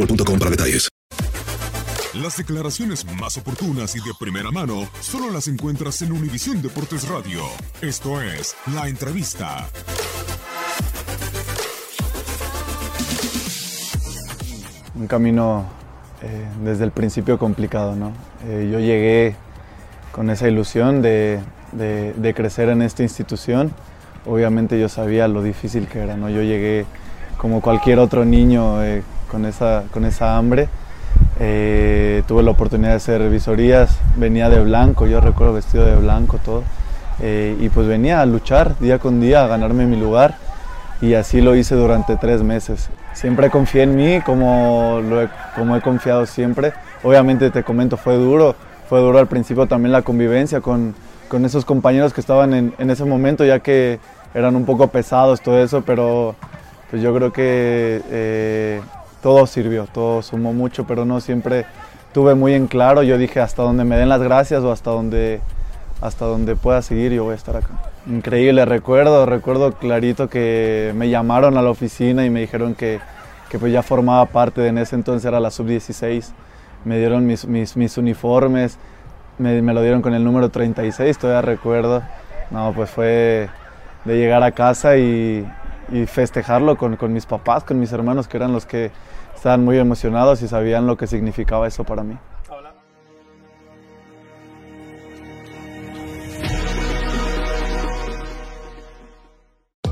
boostmobile.com para detalles. Las declaraciones más oportunas y de primera mano solo las encuentras en Univisión Deportes Radio. Esto es La Entrevista. un camino eh, desde el principio complicado. ¿no? Eh, yo llegué con esa ilusión de, de- de crecer en esta institución. Obviamente yo sabía lo difícil que era. ¿no? Yo llegué como cualquier otro niño eh, con, esa, con esa hambre. Eh, tuve la oportunidad de hacer visorías, venía de blanco, yo recuerdo vestido de blanco todo. Eh, y pues venía a luchar día con día, a ganarme mi lugar y así lo hice durante tres meses. Siempre confié en mí como, lo he, como he confiado siempre. Obviamente te comento, fue duro, fue duro al principio también la convivencia con, con esos compañeros que estaban en, en ese momento, ya que eran un poco pesados, todo eso, pero pues yo creo que eh, todo sirvió, todo sumó mucho, pero no siempre tuve muy en claro, yo dije hasta donde me den las gracias o hasta donde, hasta donde pueda seguir yo voy a estar acá. Increíble, recuerdo, recuerdo clarito que me llamaron a la oficina y me dijeron que, que pues ya formaba parte de en ese entonces era la sub-16, me dieron mis, mis, uniformes, me, me lo dieron con el número 36, todavía recuerdo, no, pues fue de llegar a casa y, y festejarlo con, con mis papás, con mis hermanos, que eran los que estaban muy emocionados y sabían lo que significaba eso para mí.